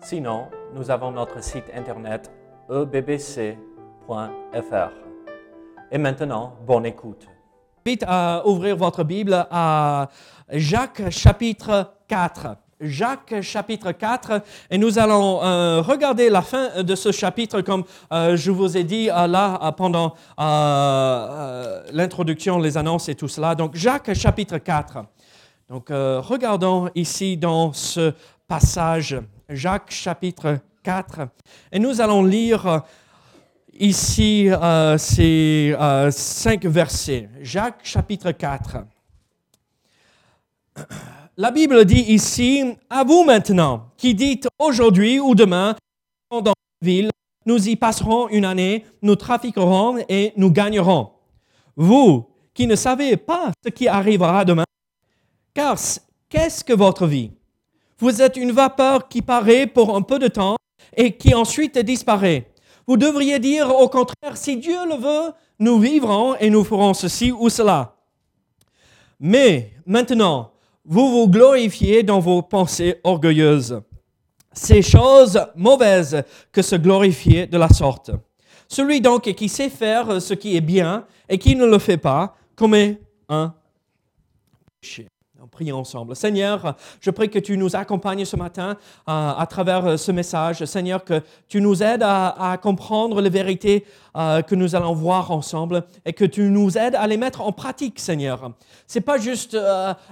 Sinon, nous avons notre site internet ebbc.fr. Et maintenant, bonne écoute. invite à ouvrir votre Bible à Jacques chapitre 4. Jacques chapitre 4 et nous allons euh, regarder la fin de ce chapitre comme euh, je vous ai dit euh, là pendant l'introduction, les annonces et tout cela. Donc Jacques chapitre 4. Donc regardons ici dans ce passage Jacques chapitre 4 et nous allons lire euh, ici euh, ces euh, cinq versets. Jacques chapitre 4. La Bible dit ici, à vous maintenant, qui dites aujourd'hui ou demain, dans la ville, nous y passerons une année, nous trafiquerons et nous gagnerons. Vous qui ne savez pas ce qui arrivera demain, car qu'est-ce que votre vie? Vous êtes une vapeur qui paraît pour un peu de temps et qui ensuite disparaît. Vous devriez dire au contraire, si Dieu le veut, nous vivrons et nous ferons ceci ou cela. Mais maintenant, vous vous glorifiez dans vos pensées orgueilleuses. C'est chose mauvaise que se glorifier de la sorte. Celui donc qui sait faire ce qui est bien et qui ne le fait pas commet un péché. On prie ensemble. Seigneur, je prie que tu nous accompagnes ce matin euh, à travers euh, ce message. Seigneur, que tu nous aides à, comprendre les vérités euh, que nous allons voir ensemble et que tu nous aides à les mettre en pratique, Seigneur. C'est pas juste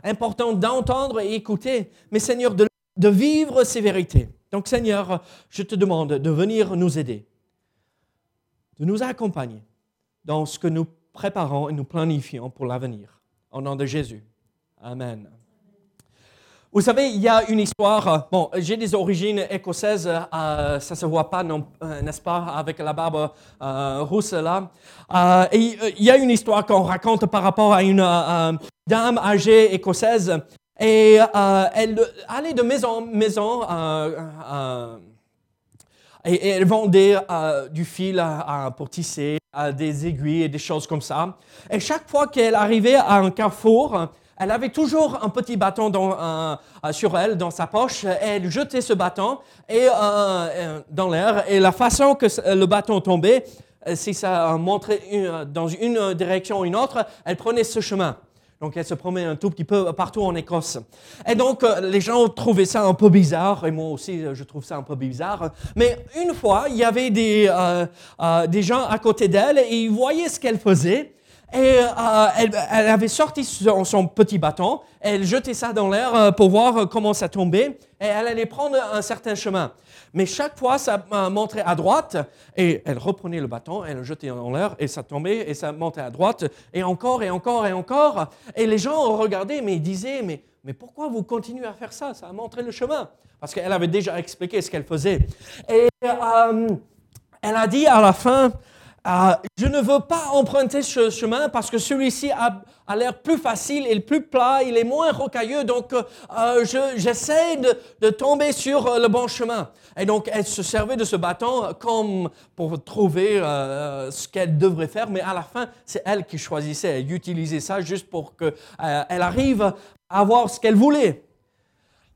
important d'entendre et écouter, mais Seigneur, de, de vivre ces vérités. Donc, Seigneur, je te demande de venir nous aider, de nous accompagner dans ce que nous préparons et nous planifions pour l'avenir. Au nom de Jésus. Amen. Vous savez, il y a une histoire. euh, Bon, j'ai des origines écossaises, euh, ça se voit pas, euh, n'est-ce pas, avec la barbe euh, rousse là. Il y a une histoire qu'on raconte par rapport à une dame âgée écossaise. Et elle allait de maison en maison. et, elle vendait du fil pour tisser, des aiguilles et des choses comme ça. Et chaque fois qu'elle arrivait à un carrefour, elle avait toujours un petit bâton dans, euh, euh, sur elle, dans sa poche. Et elle jetait ce bâton et, euh, euh, dans l'air. Et la façon que le bâton tombait, euh, si ça montrait une- dans une direction ou une autre, elle prenait ce chemin. Donc, elle se promenait un tout petit peu partout en Écosse. Et donc, euh, les gens trouvaient ça un peu bizarre, et moi aussi, euh, je trouve ça un peu bizarre. Mais une fois, il y avait des, euh, euh, des gens à côté d'elle, et ils voyaient ce qu'elle faisait. Et euh, elle, avait sorti son, petit bâton, elle jetait ça dans l'air euh, pour voir euh, comment ça tombait, et elle allait prendre un certain chemin. Mais chaque fois, ça montrait à droite, et elle reprenait le bâton, elle le jetait dans l'air, et ça tombait, et ça montait à droite, et encore, et encore, et encore. Et les gens regardaient, mais ils disaient, mais, mais pourquoi vous continuez à faire ça? Ça a montré le chemin. Parce qu'elle avait déjà expliqué ce qu'elle faisait. Et elle a dit à la fin, euh, je ne veux pas emprunter ce chemin parce que celui-ci a, l'air plus facile et plus plat, il est moins rocailleux, donc euh, je- j'essaie de, tomber sur euh, le bon chemin. Et donc elle se servait de ce bâton comme pour trouver euh, ce qu'elle devrait faire, mais à la fin, c'est elle qui choisissait, elle utilisait ça juste pour qu'elle arrive à avoir ce qu'elle voulait.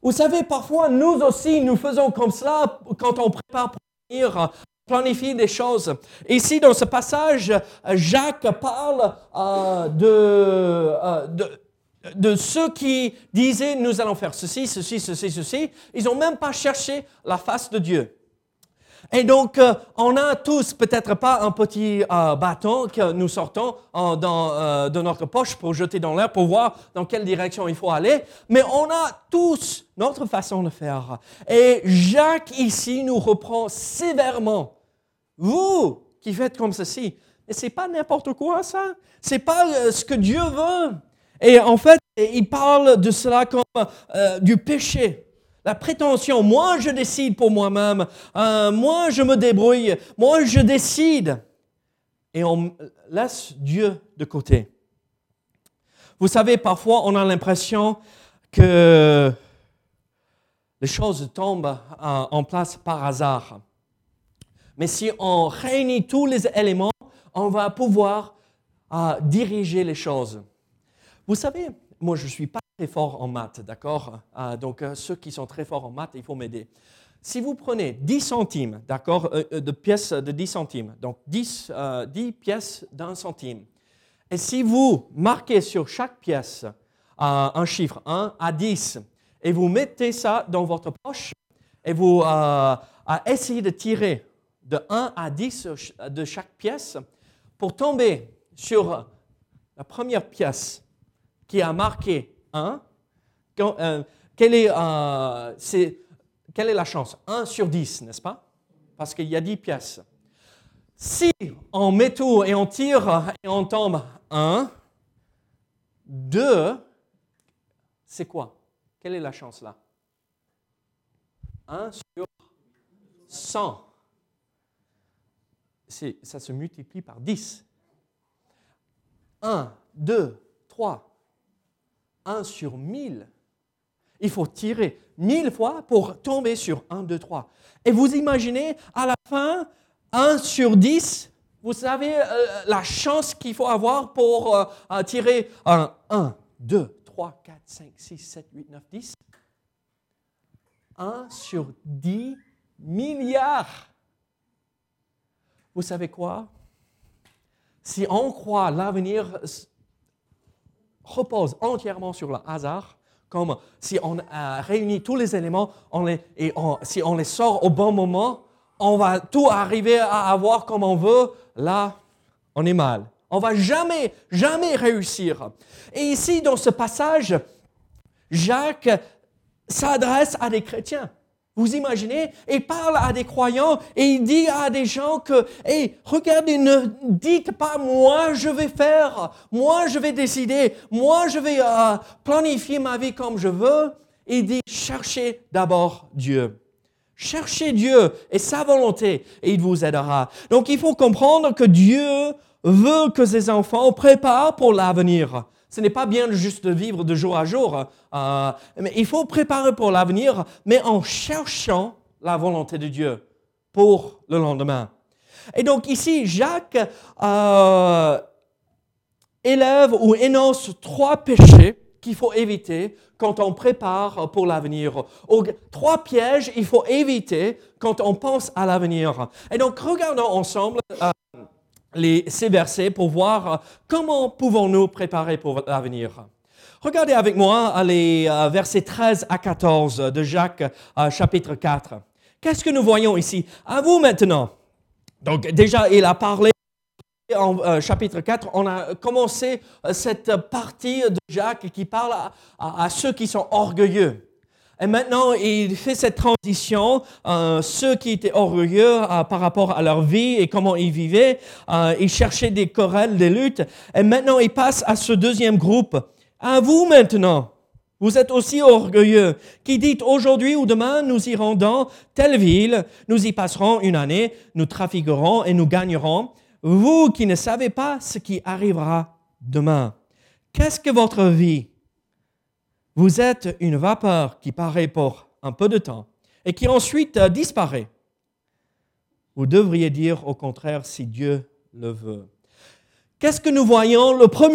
Vous savez, parfois, nous aussi, nous faisons comme cela quand on prépare pour venir planifier des choses. Ici, dans ce passage, Jacques parle euh, de, euh, de, de ceux qui disaient nous allons faire ceci, ceci, ceci, ceci. Ils n'ont même pas cherché la face de Dieu. Et donc, euh, on a tous peut-être pas un petit bâton que nous sortons dans, de notre poche pour jeter dans l'air pour voir dans quelle direction il faut aller, mais on a tous notre façon de faire. Et Jacques ici nous reprend sévèrement. Vous qui faites comme ceci, mais c'est pas n'importe quoi ça. C'est pas euh, ce que Dieu veut. Et en fait, il parle de cela comme euh, du péché. La prétention, moi je décide pour moi-même, euh, moi je me débrouille, moi je décide. Et on laisse Dieu de côté. Vous savez, parfois on a l'impression que les choses tombent en place par hasard. Mais si on réunit tous les éléments, on va pouvoir euh, diriger les choses. Vous savez, moi je ne suis pas très fort en maths, d'accord? Euh, Donc ceux qui sont très forts en maths, il faut m'aider. Si vous prenez 10 centimes, d'accord, de pièces de 10 centimes, donc 10, 10 pièces d'un centime, et si vous marquez sur chaque pièce un chiffre 1 à 10, et vous mettez ça dans votre poche et vous euh, essayez de tirer de 1 à 10 de chaque pièce pour tomber sur la première pièce qui a marqué 1. Euh, quelle, est, euh, quelle est la chance? 1 sur 10, n'est-ce pas? Parce qu'il y a 10 pièces. Si on met tout et on tire et on tombe 1, 2, c'est quoi? Quelle est la chance là? 1 sur 100. Ça se multiplie par 10. 1, 2, 3. 1 sur 1000. Il faut tirer 1000 fois pour tomber sur 1, 2, 3. Et vous imaginez, à la fin, 1 sur 10, vous savez euh, la chance qu'il faut avoir pour euh, tirer un 1, 2, 3, 4, 5, 6, 7, 8, 9, 10. 1 sur 10 milliards. Vous savez quoi? Si on croit l'avenir repose entièrement sur le hasard, comme si on a réuni tous les éléments on et si on les sort au bon moment, on va tout arriver à avoir comme on veut, là, on est mal. On va jamais, jamais réussir. Et ici, dans ce passage, Jacques s'adresse à des chrétiens. Vous imaginez, il parle à des croyants et il dit à des gens que, hé, regardez, ne dites pas moi je vais faire, moi je vais décider, moi je vais euh, planifier ma vie comme je veux. Il dit cherchez d'abord Dieu. Cherchez Dieu et sa volonté et il vous aidera. Donc il faut comprendre que Dieu veut que ses enfants préparent pour l'avenir. Ce n'est pas bien juste de vivre de jour à jour, euh, mais il faut préparer pour l'avenir, mais en cherchant la volonté de Dieu pour le lendemain. Et donc ici, Jacques euh, élève ou énonce trois péchés qu'il faut éviter quand on prépare pour l'avenir. Trois pièges il faut éviter quand on pense à l'avenir. Et donc regardons ensemble euh, les, ces versets pour voir euh, comment pouvons-nous préparer pour l'avenir. Regardez avec moi les euh, versets 13 à 14 de Jacques euh, chapitre 4. Qu'est-ce que nous voyons ici? À vous maintenant. Donc déjà, il a parlé en chapitre 4, on a commencé cette partie de Jacques qui parle à ceux qui sont orgueilleux. Et maintenant, il fait cette transition. Euh, ceux qui étaient orgueilleux euh, par rapport à leur vie et comment ils vivaient, euh, ils cherchaient des querelles, des luttes. Et maintenant, il passe à ce deuxième groupe. À vous maintenant. Vous êtes aussi orgueilleux, qui dites aujourd'hui ou demain, nous irons dans telle ville, nous y passerons une année, nous trafiquerons et nous gagnerons. Vous qui ne savez pas ce qui arrivera demain. Qu'est-ce que votre vie vous êtes une vapeur qui paraît pour un peu de temps et qui ensuite euh, disparaît. Vous devriez dire au contraire si Dieu le veut. Qu'est-ce que nous voyons? Le premier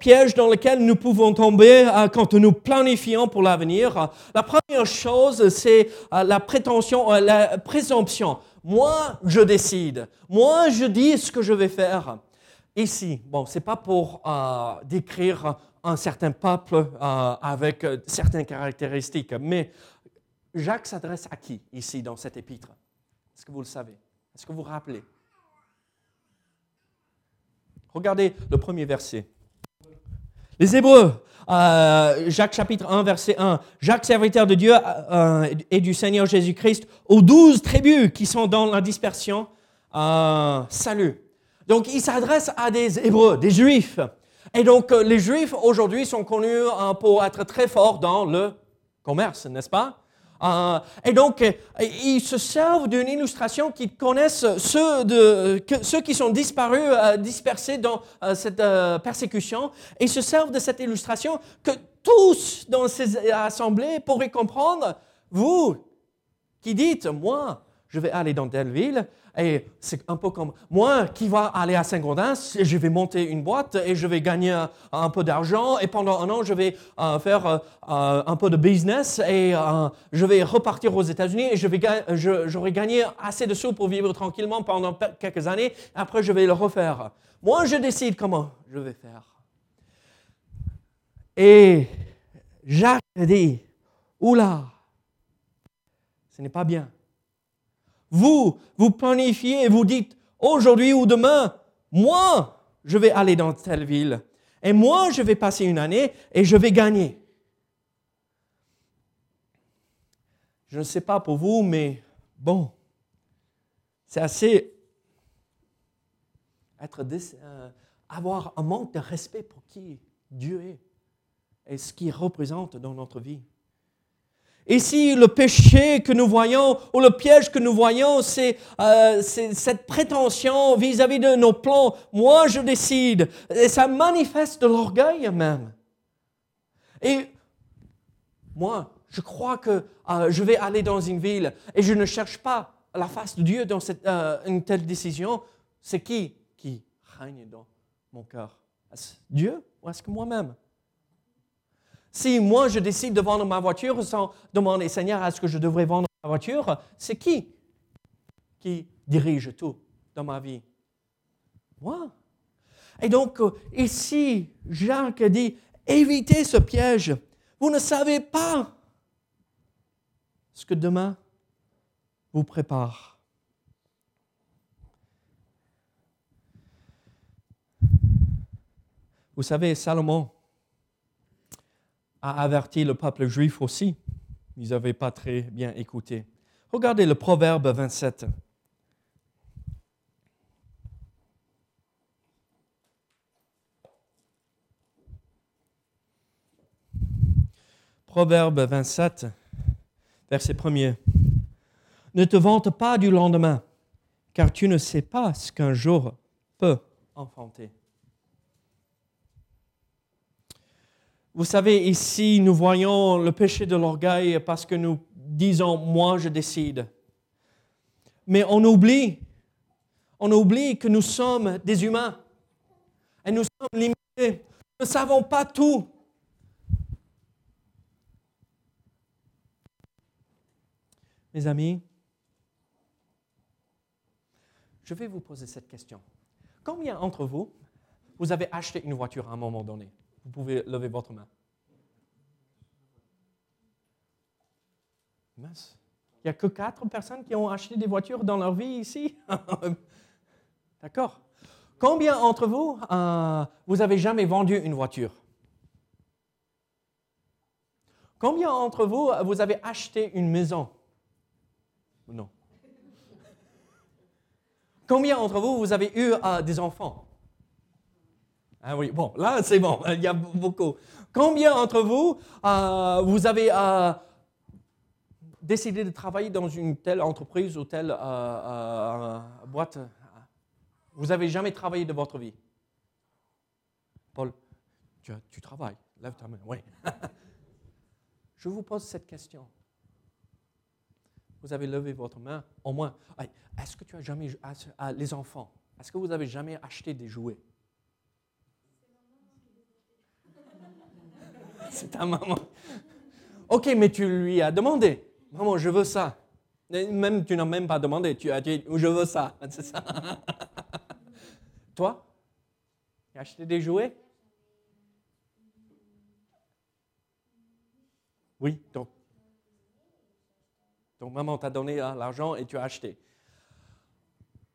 piège dans lequel nous pouvons tomber euh, quand nous planifions pour l'avenir, la première chose, c'est euh, la prétention, la présomption. Moi, je décide. Moi, je dis ce que je vais faire. Ici, bon, c'est pas pour décrire un certain peuple euh, avec euh, certaines caractéristiques. Mais Jacques s'adresse à qui ici dans cet épître? Est-ce que vous le savez? Est-ce que vous vous rappelez? Regardez le premier verset. Les Hébreux, euh, Jacques chapitre 1, verset 1. Jacques, serviteur de Dieu et du Seigneur Jésus-Christ, aux douze tribus qui sont dans la dispersion, salut. Donc il s'adresse à des Hébreux, des Juifs. Et donc, euh, les Juifs aujourd'hui sont connus euh, pour être très forts dans le commerce, n'est-ce pas? Euh, et donc, euh, ils se servent d'une illustration qu'ils connaissent ceux, qui sont disparus, dispersés dans cette persécution, ils se servent de cette illustration que tous dans ces assemblées pourraient comprendre. Vous qui dites, moi, je vais aller dans telle ville, et c'est un peu comme moi qui va aller à Saint-Gaudens, je vais monter une boîte et je vais gagner un, un peu d'argent et pendant un an, je vais euh, faire euh, euh, un peu de business et euh, je vais repartir aux États-Unis et je vais j'aurai gagné assez de sous pour vivre tranquillement pendant pe- quelques années. Après, je vais le refaire. Moi, je décide comment je vais faire. Et Jacques dit, oula, ce n'est pas bien. Vous, vous planifiez et vous dites, aujourd'hui ou demain, moi, je vais aller dans telle ville. Et moi, je vais passer une année et je vais gagner. Je ne sais pas pour vous, mais bon, c'est assez être euh, avoir un manque de respect pour qui Dieu est et ce qu'il représente dans notre vie. Ici, le péché que nous voyons ou le piège que nous voyons, c'est euh, c'est cette prétention vis-à-vis de nos plans. Moi, je décide. Et ça manifeste de l'orgueil même. Et moi, je crois que euh, je vais aller dans une ville et je ne cherche pas la face de Dieu dans euh, une telle décision. C'est qui qui règne dans mon cœur? Est-ce Dieu ou est-ce que moi-même? Si moi je décide de vendre ma voiture sans demander Seigneur, est-ce que je devrais vendre ma voiture C'est qui qui dirige tout dans ma vie? Moi. Et donc euh, ici, Jacques dit, évitez ce piège. Vous ne savez pas ce que demain vous prépare. Vous savez, Salomon, a averti le peuple juif aussi. Ils n'avaient pas très bien écouté. Regardez le Proverbe 27. Proverbe 27, verset 1er. Ne te vante pas du lendemain, car tu ne sais pas ce qu'un jour peut enfanter. Vous savez, ici, nous voyons le péché de l'orgueil parce que nous disons, moi, je décide. Mais on oublie, on oublie que nous sommes des humains et nous sommes limités. Nous ne savons pas tout. Mes amis, je vais vous poser cette question. Combien d'entre vous, vous avez acheté une voiture à un moment donné? Vous pouvez lever votre main. Mince. Il n'y a que quatre personnes qui ont acheté des voitures dans leur vie ici. D'accord. Combien d'entre vous, euh, vous avez jamais vendu une voiture? Combien d'entre vous, euh, vous avez acheté une maison? Non. Combien d'entre vous, vous avez eu euh, des enfants? Ah oui, bon, là c'est bon, il y a beaucoup. Combien d'entre vous, euh, vous avez euh, décidé de travailler dans une telle entreprise ou telle euh, boîte? Vous n'avez jamais travaillé de votre vie? Paul, tu, tu travailles, lève ta main, oui. Je vous pose cette question. Vous avez levé votre main, au moins. Est-ce que tu as jamais, les enfants, est-ce que vous avez jamais acheté des jouets? C'est ta maman. Ok, mais tu lui as demandé. Maman, je veux ça. Même tu n'as même pas demandé. Tu as dit, je veux ça. C'est ça. Toi, tu as acheté des jouets? Oui, donc. Donc maman t'a donné hein, l'argent et tu as acheté.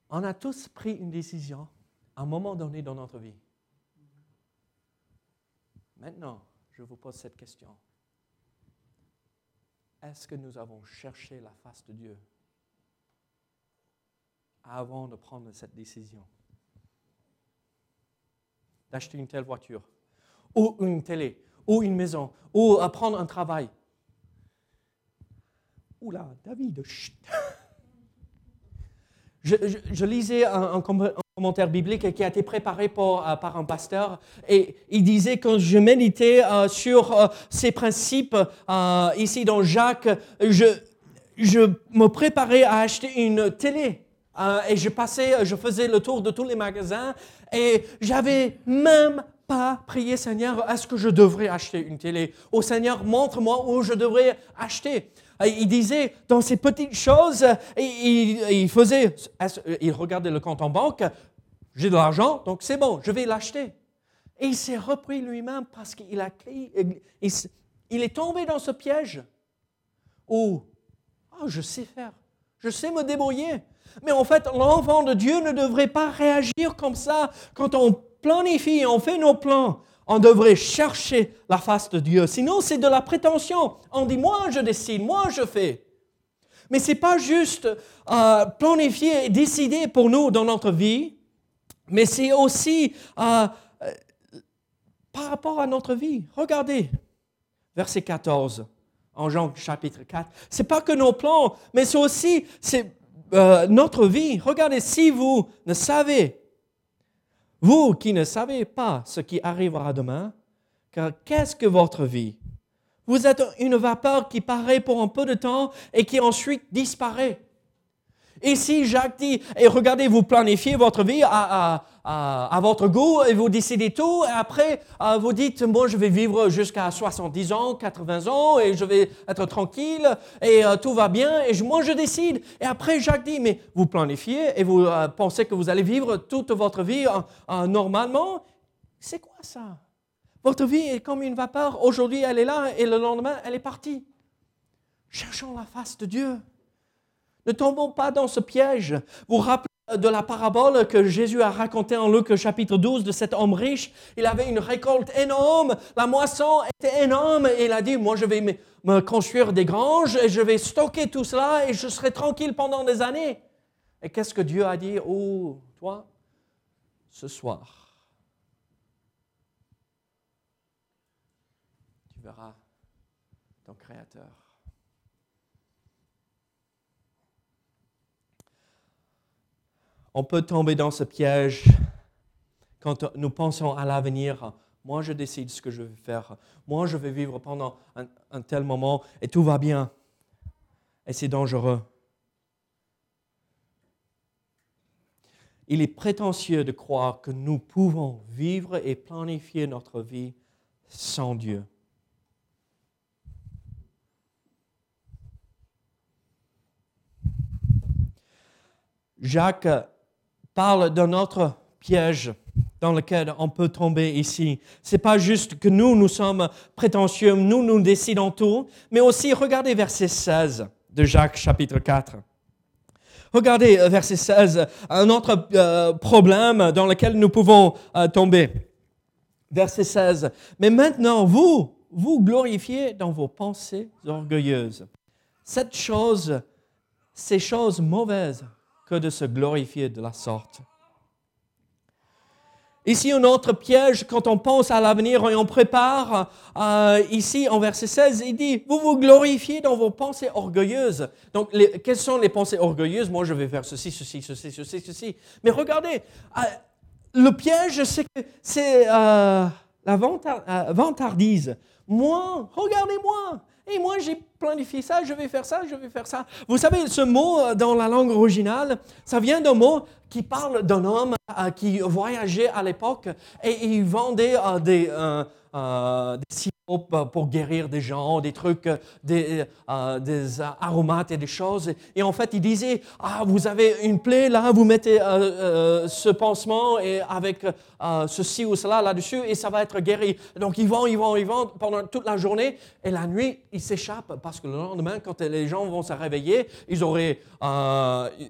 On a tous pris une décision à un moment donné dans notre vie. Maintenant, je vous pose cette question. Est-ce que nous avons cherché la face de Dieu avant de prendre cette décision D'acheter une telle voiture, ou une télé, ou une maison, ou à prendre un travail. Oula, David, chut. Je, lisais un, biblique qui a été préparé euh, par un pasteur et il disait quand je méditais euh, sur euh, ces principes ici dans Jacques, je, je me préparais à acheter une télé. et je passais, je faisais le tour de tous les magasins et j'avais même pas prié Seigneur, est-ce que je devrais acheter une télé? Au oh, Seigneur, montre-moi où je devrais acheter. Il disait dans ces petites choses, il, faisait, il regardait le compte en banque, j'ai de l'argent, donc c'est bon, je vais l'acheter. Et il s'est repris lui-même parce qu'il a il, est tombé dans ce piège où, oh, je sais faire, je sais me débrouiller. Mais en fait, l'enfant de Dieu ne devrait pas réagir comme ça quand on planifie, on fait nos plans on devrait chercher la face de Dieu. Sinon, c'est de la prétention. On dit, moi, je décide, moi, je fais. Mais ce n'est pas juste euh, planifier et décider pour nous dans notre vie, mais c'est aussi euh, euh, par rapport à notre vie. Regardez, verset 14, en Jean chapitre 4. Ce n'est pas que nos plans, mais c'est aussi c'est, notre vie. Regardez, si vous ne savez vous qui ne savez pas ce qui arrivera demain, qu'est-ce que votre vie? Vous êtes une vapeur qui paraît pour un peu de temps et qui ensuite disparaît. Ici, Jacques dit, et regardez, vous planifiez votre vie à, à, votre goût et vous décidez tout. Et après, euh, vous dites, moi, je vais vivre jusqu'à 70 ans, 80 ans et je vais être tranquille et euh, tout va bien et moi, je décide. Et après, Jacques dit, mais vous planifiez et vous euh, pensez que vous allez vivre toute votre vie normalement. C'est quoi ça? Votre vie est comme une vapeur. Aujourd'hui, elle est là et le lendemain, elle est partie. Cherchons la face de Dieu. Ne tombons pas dans ce piège. Vous rappelez de la parabole que Jésus a racontée en Luc chapitre 12 de cet homme riche. Il avait une récolte énorme, la moisson était énorme il a dit, moi je vais me, construire des granges et je vais stocker tout cela et je serai tranquille pendant des années. Et qu'est-ce que Dieu a dit? Oh, toi, ce soir, tu verras ton Créateur on peut tomber dans ce piège quand nous pensons à l'avenir. Moi, je décide ce que je vais faire. Moi, je vais vivre pendant un, tel moment et tout va bien. Et c'est dangereux. Il est prétentieux de croire que nous pouvons vivre et planifier notre vie sans Dieu. Jacques parle d'un autre piège dans lequel on peut tomber ici. Ce n'est pas juste que nous, nous sommes prétentieux, nous, nous décidons tout, mais aussi regardez verset 16 de Jacques chapitre 4. Regardez verset 16, un autre euh, problème dans lequel nous pouvons euh, tomber. Verset 16. Mais maintenant, vous, vous glorifiez dans vos pensées orgueilleuses. Cette chose, ces choses mauvaises que de se glorifier de la sorte. Ici, un autre piège, quand on pense à l'avenir et on prépare, euh, ici en verset 16, il dit, vous vous glorifiez dans vos pensées orgueilleuses. Donc, quelles sont les pensées orgueilleuses? Moi, je vais faire ceci, ceci, ceci, ceci, ceci. Mais regardez, euh, le piège, c'est que c'est euh, la vantardise. Moi, regardez-moi, et moi, j'ai planifié ça, je vais faire ça, je vais faire ça. Vous savez, ce mot euh, dans la langue originale, ça vient d'un mot qui parle d'un homme euh, qui voyageait à l'époque et il vendait euh, des, des pour guérir des gens, des trucs, des, euh, des aromates et des choses. Et en fait, il disait, ah, vous avez une plaie là, vous mettez euh, euh, ce pansement et avec ceci ou cela là-dessus et ça va être guéri. Donc, ils vont, ils vont, ils vont pendant toute la journée et la nuit, ils s'échappent parce que le lendemain, quand les gens vont se réveiller, ils auraient,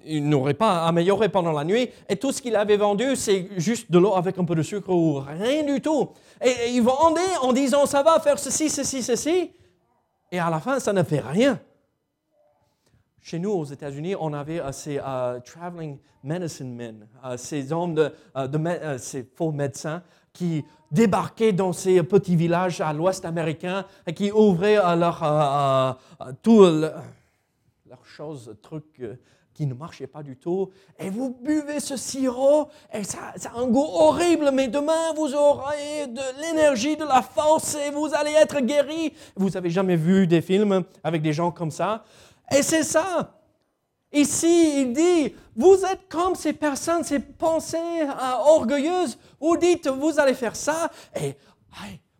ils n'auraient pas amélioré pendant la nuit et tout ce qu'il avait vendu, c'est juste de l'eau avec un peu de sucre ou rien du tout. Et, ils en disant, ça va faire ceci, ceci, ceci. Et à la fin, ça ne fait rien. Chez nous, aux États-Unis, on avait euh, ces euh, traveling medicine men, euh, ces hommes, de, ces faux médecins qui débarquaient dans ces petits villages à l'ouest américain et qui ouvraient leur, tout leurs choses, trucs qui ne marchaient pas du tout. Et vous buvez ce sirop, et ça, ça a un goût horrible, mais demain vous aurez de l'énergie, de la force, et vous allez être guéri. Vous n'avez jamais vu des films avec des gens comme ça? Et c'est ça. Ici, il dit, vous êtes comme ces personnes, ces pensées euh, orgueilleuses. Vous dites, vous allez faire ça, et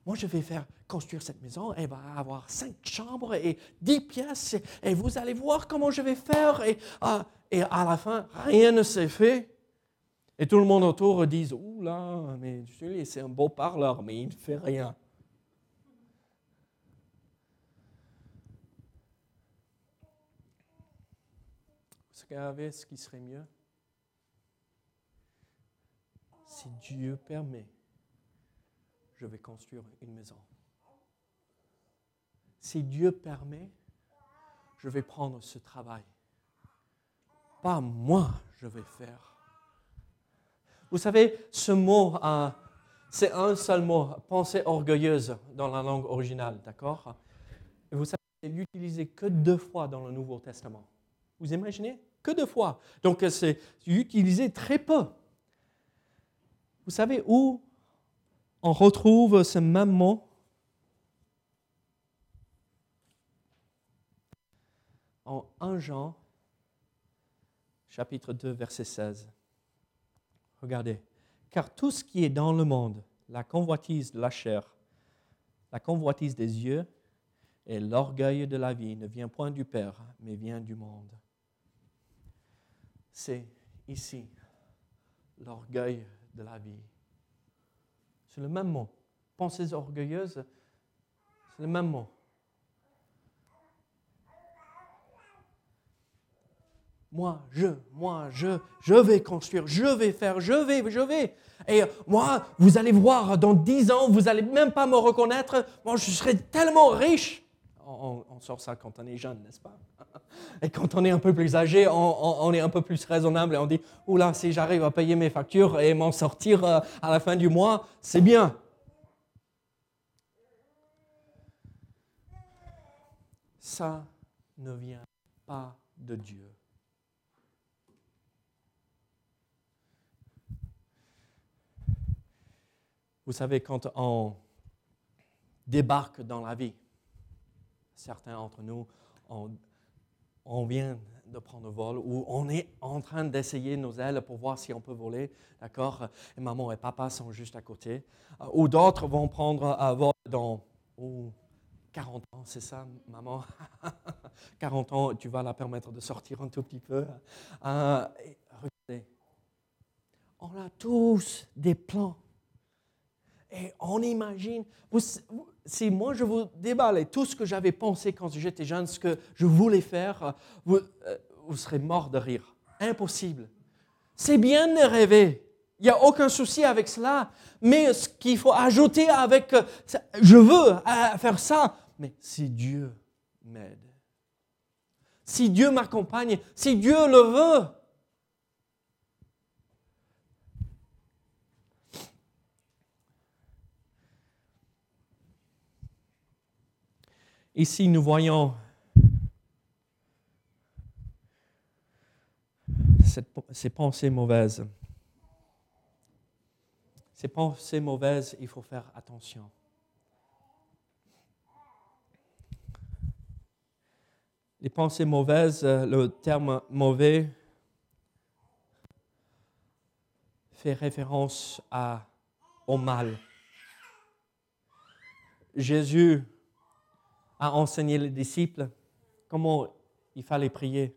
moi je vais faire construire cette maison, elle va avoir cinq chambres et dix pièces, et vous allez voir comment je vais faire. Et, ah, à la fin, rien ne s'est fait. Et tout le monde autour dit, ouh là, mais Julie, c'est un beau parleur, mais il ne fait rien. Vous savez ce qui serait mieux? Si Dieu permet, je vais construire une maison si Dieu permet, je vais prendre ce travail. Pas moi, je vais faire. Vous savez, ce mot, euh, c'est un seul mot, pensée orgueilleuse dans la langue originale, d'accord? Vous savez, c'est utilisé que deux fois dans le Nouveau Testament. Vous imaginez? Que deux fois. Donc c'est utilisé très peu. Vous savez où on retrouve ce même mot? En 1 Jean, chapitre 2, verset 16. Regardez. Car tout ce qui est dans le monde, la convoitise de la chair, la convoitise des yeux et l'orgueil de la vie ne vient point du Père, mais vient du monde. C'est ici l'orgueil de la vie. C'est le même mot. Pensées orgueilleuses, c'est le même mot. Moi, je, moi, je, je vais construire, je vais faire, je vais, je vais. Et moi, vous allez voir, dans dix ans, vous n'allez même pas me reconnaître. Moi, je serai tellement riche. On, sort ça quand on est jeune, n'est-ce pas? Et quand on est un peu plus âgé, on, est un peu plus raisonnable et on dit, oula, si j'arrive à payer mes factures et m'en sortir euh, à la fin du mois, c'est bien. Ça ne vient pas de Dieu. Vous savez, quand on débarque dans la vie, certains d'entre nous, on, vient de prendre vol ou on est en train d'essayer nos ailes pour voir si on peut voler, d'accord? Et maman et papa sont juste à côté. Euh, ou d'autres vont prendre un vol dans 40 ans, c'est ça, maman? 40 ans, tu vas la permettre de sortir un tout petit peu. Euh, regardez, on a tous des plans et on imagine, si moi je vous déballais tout ce que j'avais pensé quand j'étais jeune, ce que je voulais faire, vous, euh, vous serez mort de rire. Impossible. C'est bien de rêver. Il n'y a aucun souci avec cela. Mais ce qu'il faut ajouter avec, euh, je veux euh, faire ça, mais si Dieu m'aide, si Dieu m'accompagne, si Dieu le veut, Ici, nous voyons ces pensées mauvaises. Ces pensées mauvaises, il faut faire attention. Les pensées mauvaises, le terme mauvais fait référence à, au mal. Jésus a enseigné les disciples comment il fallait prier.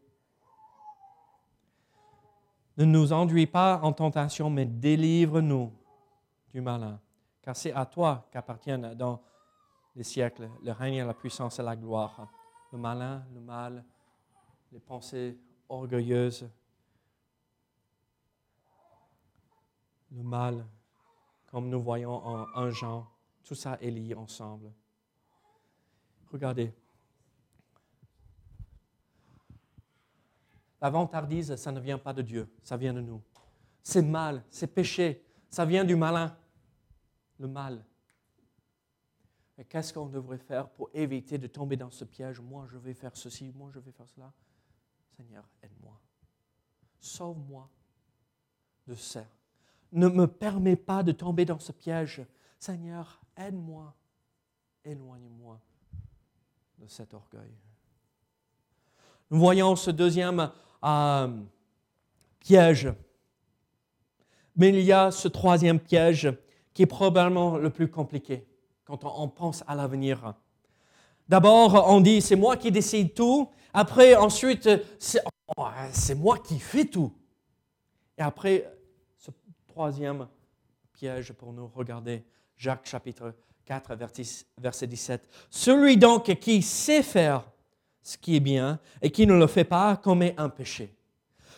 Ne nous enduis pas en tentation, mais délivre-nous du malin. Car c'est à toi qu'appartiennent dans les siècles le règne, la puissance et la gloire. Le malin, le mal, les pensées orgueilleuses, le mal, comme nous voyons en un Jean, tout ça est lié ensemble. Regardez. La vantardise, ça ne vient pas de Dieu, ça vient de nous. C'est mal, c'est péché, ça vient du malin, le mal. Mais qu'est-ce qu'on devrait faire pour éviter de tomber dans ce piège? Moi, je vais faire ceci, moi, je vais faire cela. Seigneur, aide-moi. Sauve-moi de ça. Ne me permets pas de tomber dans ce piège. Seigneur, aide-moi. Éloigne-moi de cet orgueil. Nous voyons ce deuxième euh, piège. Mais il y a ce troisième piège qui est probablement le plus compliqué quand on pense à l'avenir. D'abord, on dit, c'est moi qui décide tout. Après, ensuite, oh, c'est moi qui fais tout. Et après, ce troisième piège pour nous regarder, Jacques chapitre 4, verset 17. Celui donc qui sait faire ce qui est bien et qui ne le fait pas commet un péché.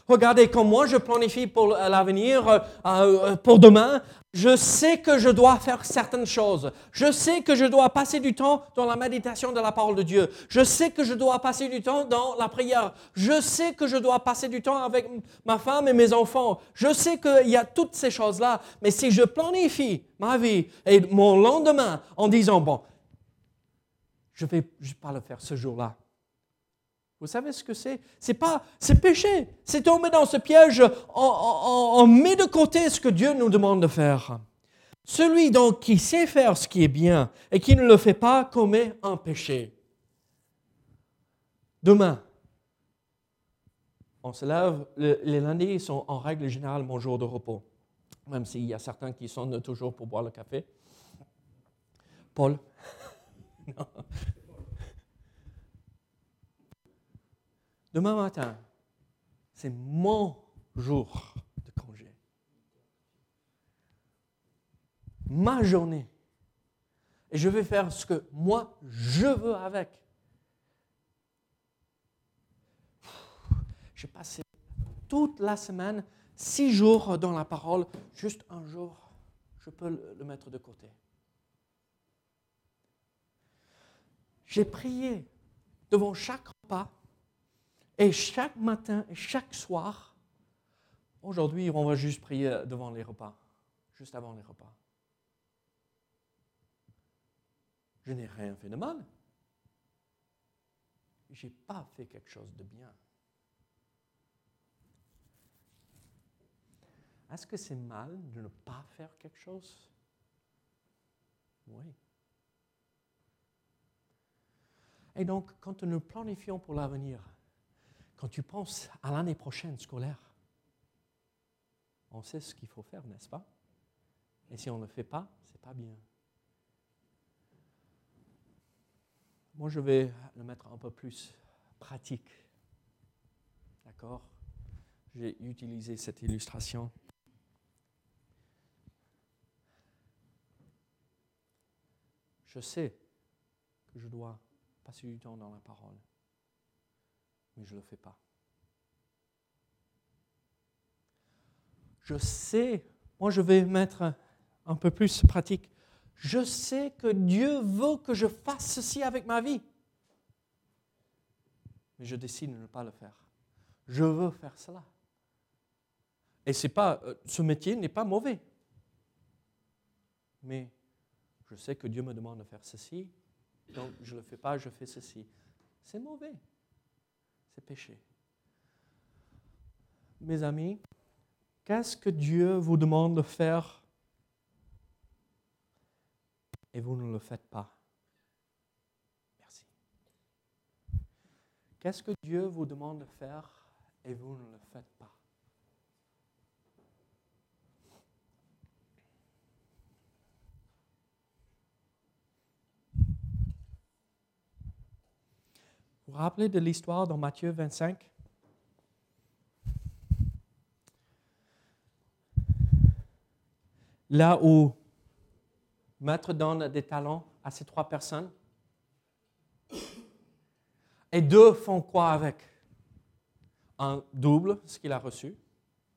Regardez, moi je planifie pour l'avenir, euh, euh, pour demain, je sais que je dois faire certaines choses. Je sais que je dois passer du temps dans la méditation de la parole de Dieu. Je sais que je dois passer du temps dans la prière. Je sais que je dois passer du temps avec ma femme et mes enfants. Je sais qu'il y a toutes ces choses-là. Mais si je planifie ma vie et mon lendemain en disant, bon, je ne vais pas le faire ce jour-là, vous savez ce que c'est? C'est pas, c'est péché. C'est tomber dans ce piège. On, met de côté ce que Dieu nous demande de faire. Celui donc qui sait faire ce qui est bien et qui ne le fait pas commet un péché. Demain, on se lève, les lundis sont en règle générale mon jour de repos, même s'il y a certains qui sont toujours pour boire le café. Paul? Demain matin, c'est mon jour de congé. Ma journée. Et je vais faire ce que moi, je veux avec. J'ai passé toute la semaine, six jours dans la parole, juste un jour, je peux le mettre de côté. J'ai prié devant chaque repas et chaque matin chaque soir, aujourd'hui, on va juste prier devant les repas, juste avant les repas. Je n'ai rien fait de mal. Je n'ai pas fait quelque chose de bien. Est-ce que c'est mal de ne pas faire quelque chose? Oui. Et donc, quand nous planifions pour l'avenir, quand tu penses à l'année prochaine scolaire, on sait ce qu'il faut faire, n'est-ce pas? Et si on ne le fait pas, ce n'est pas bien. Moi, je vais le mettre un peu plus pratique. D'accord? J'ai utilisé cette illustration. Je sais que je dois passer du temps dans la parole mais je ne le fais pas. Je sais, moi je vais mettre un peu plus pratique, je sais que Dieu veut que je fasse ceci avec ma vie, mais je décide de ne pas le faire. Je veux faire cela. Et c'est pas, euh, ce métier n'est pas mauvais. Mais je sais que Dieu me demande de faire ceci, donc je ne le fais pas, je fais ceci. C'est mauvais péché. Mes amis, qu'est-ce que Dieu vous demande de faire et vous ne le faites pas? Merci. Qu'est-ce que Dieu vous demande de faire et vous ne le faites pas? Vous vous rappelez de l'histoire dans Matthieu 25 Là où Maître donne des talents à ces trois personnes. Et deux font quoi avec? Un double ce qu'il a reçu,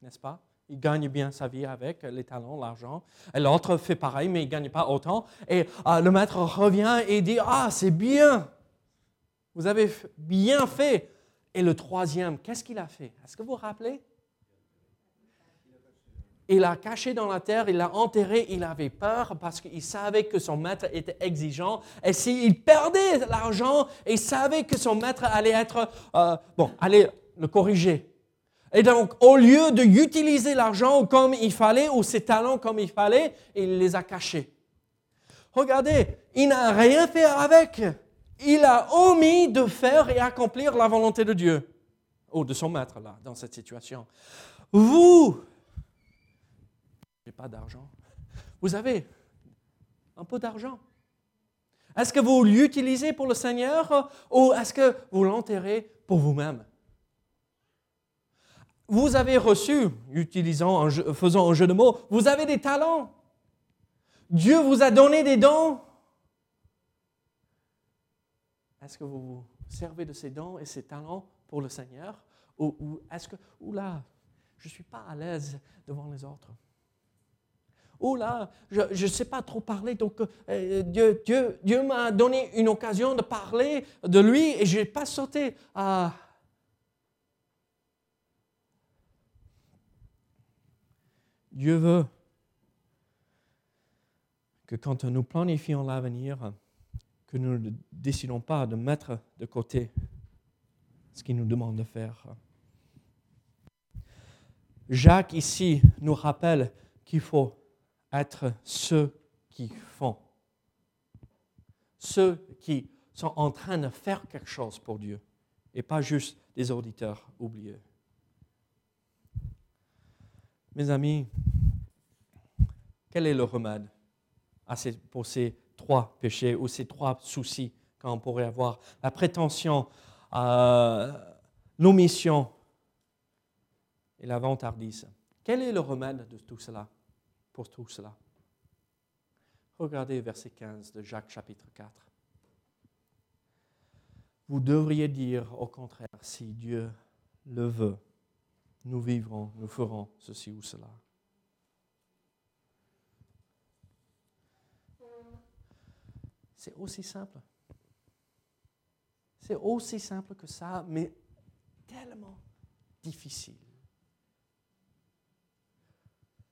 n'est-ce pas? Il gagne bien sa vie avec les talents, l'argent. Et l'autre fait pareil, mais il ne gagne pas autant. Et euh, le maître revient et dit, ah, c'est bien, vous avez bien fait. Et le troisième, qu'est-ce qu'il a fait? Est-ce que vous vous rappelez? Il l'a caché dans la terre, il l'a enterré, il avait peur parce qu'il savait que son maître était exigeant. Et s'il perdait l'argent, il savait que son maître allait être, euh, bon, allait le corriger. Et donc, au lieu d'utiliser l'argent comme il fallait ou ses talents comme il fallait, il les a cachés. Regardez, il n'a rien fait avec. Il a omis de faire et accomplir la volonté de Dieu, ou de son maître là, dans cette situation. Vous, n'avez pas d'argent. Vous avez un peu d'argent. Est-ce que vous l'utilisez pour le Seigneur ou est-ce que vous l'enterrez pour vous-même? Vous avez reçu, utilisant, faisant un jeu de mots, vous avez des talents. Dieu vous a donné des dons. Est-ce que vous vous servez de ces dons et ces talents pour le Seigneur? Ou, est-ce que, ou là, je ne suis pas à l'aise devant les autres? Oh là, je ne sais pas trop parler, donc euh, Dieu, Dieu, Dieu m'a donné une occasion de parler de lui et je n'ai pas sauté. Ah. Dieu veut que quand nous planifions l'avenir, que nous ne décidons pas de mettre de côté ce qu'il nous demande de faire. Jacques ici nous rappelle qu'il faut être ceux qui font, ceux qui sont en train de faire quelque chose pour Dieu et pas juste des auditeurs oublieux. Mes amis, quel est le remède pour ces trois péchés ou ces trois soucis qu'on pourrait avoir La prétention, l'omission et la vantardise. Quel est le remède de tout cela pour tout cela? Regardez verset 15 de Jacques chapitre 4. Vous devriez dire au contraire, si Dieu le veut, nous vivrons, nous ferons ceci ou cela. C'est aussi simple. C'est aussi simple que ça, mais tellement difficile.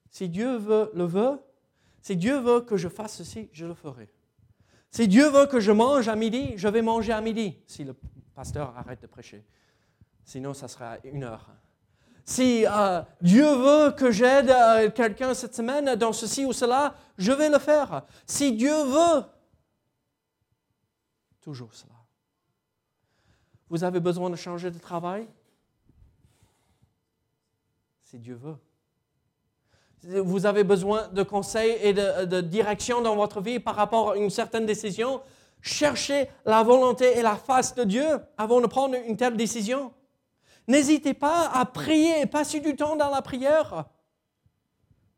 Si Dieu veut, le veut, si Dieu veut que je fasse ceci, je le ferai. Si Dieu veut que je mange à midi, je vais manger à midi, si le pasteur arrête de prêcher. Sinon, ça sera une heure. Si euh, Dieu veut que j'aide euh, quelqu'un cette semaine dans ceci ou cela, je vais le faire. Si Dieu veut, toujours cela. Vous avez besoin de changer de travail? Si Dieu veut vous avez besoin de conseils et de, direction dans votre vie par rapport à une certaine décision, cherchez la volonté et la face de Dieu avant de prendre une telle décision. N'hésitez pas à prier et passer du temps dans la prière,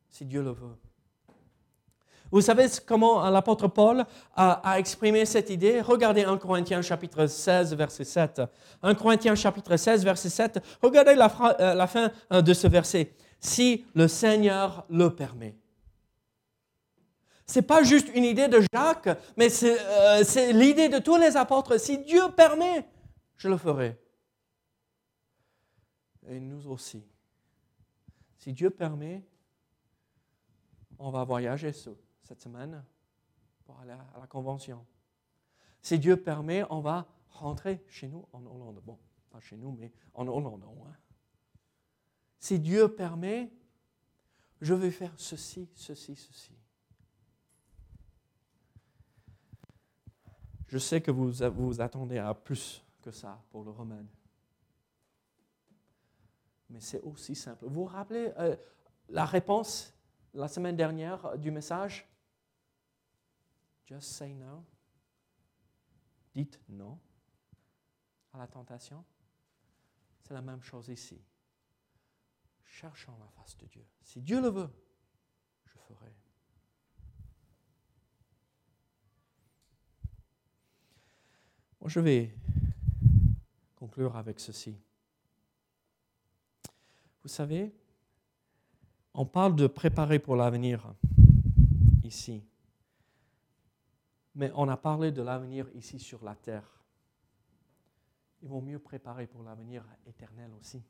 si Dieu le veut. Vous savez comment l'apôtre Paul a, exprimé cette idée? Regardez 1 Corinthiens chapitre 16, verset 7. 1 Corinthiens chapitre 16, verset 7. Regardez la, euh, fin euh, de ce verset si le Seigneur le permet. Ce n'est pas juste une idée de Jacques, mais euh, c'est l'idée de tous les apôtres. Si Dieu permet, je le ferai. Et nous aussi. Si Dieu permet, on va voyager cette semaine pour aller à la convention. Si Dieu permet, on va rentrer chez nous en Hollande. Bon, pas chez nous, mais en Hollande. Hein si Dieu permet, je vais faire ceci, ceci, ceci. Je sais que vous vous attendez à plus que ça pour le remède. Mais c'est aussi simple. Vous vous rappelez euh, la réponse la semaine dernière du message? Just say no? Dites non à la tentation? C'est la même chose ici cherchant la face de Dieu. Si Dieu le veut, je ferai. Je vais conclure avec ceci. Vous savez, on parle de préparer pour l'avenir ici, mais on a parlé de l'avenir ici sur la terre. Il vaut mieux préparer pour l'avenir éternel aussi.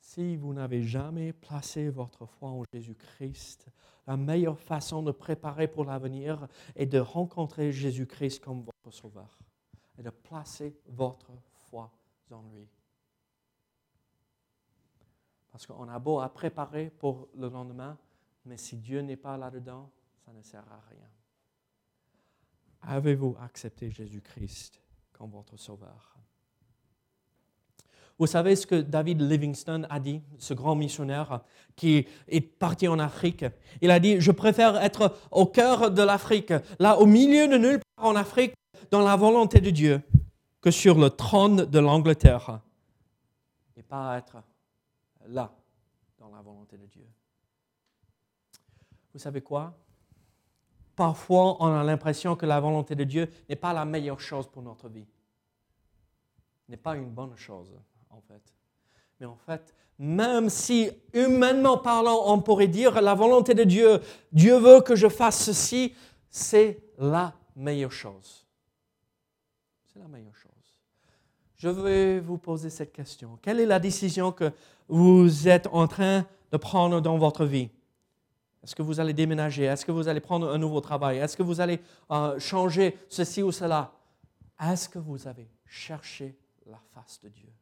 Si vous n'avez jamais placé votre foi en Jésus-Christ, la meilleure façon de préparer pour l'avenir est de rencontrer Jésus-Christ comme votre sauveur et de placer votre foi en lui. Parce qu'on a beau à préparer pour le lendemain, mais si Dieu n'est pas là-dedans, ça ne sert à rien. Avez-vous accepté Jésus-Christ comme votre sauveur? Vous savez ce que David Livingstone a dit, ce grand missionnaire qui est parti en Afrique? Il a dit, je préfère être au cœur de l'Afrique, là au milieu de nulle part en Afrique, dans la volonté de Dieu, que sur le trône de l'Angleterre. Et pas être là, dans la volonté de Dieu. Vous savez quoi? Parfois, on a l'impression que la volonté de Dieu n'est pas la meilleure chose pour notre vie. N'est pas une bonne chose, en fait. Mais en fait, même si humainement parlant, on pourrait dire la volonté de Dieu, Dieu veut que je fasse ceci, c'est la meilleure chose. C'est la meilleure chose. Je vais vous poser cette question. Quelle est la décision que vous êtes en train de prendre dans votre vie? Est-ce que vous allez déménager? Est-ce que vous allez prendre un nouveau travail? Est-ce que vous allez euh, changer ceci ou cela? Est-ce que vous avez cherché la face de Dieu?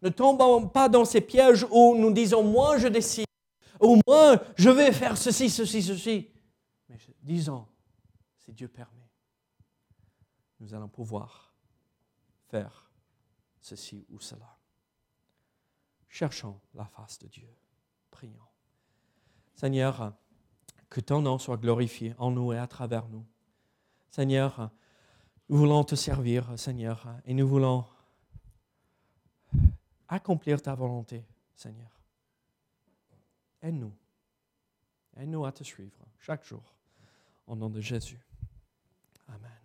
Ne tombons pas dans ces pièges où nous disons moi je décide, ou moi je vais faire ceci, ceci, ceci. Mais disons, si Dieu permet, nous allons pouvoir faire ceci ou cela. Cherchons la face de Dieu. Prions. Seigneur, que ton nom soit glorifié en nous et à travers nous. Seigneur, nous voulons te servir, Seigneur, et nous voulons accomplir ta volonté, Seigneur. Aide-nous. Aide-nous à te suivre chaque jour. Au nom de Jésus. Amen.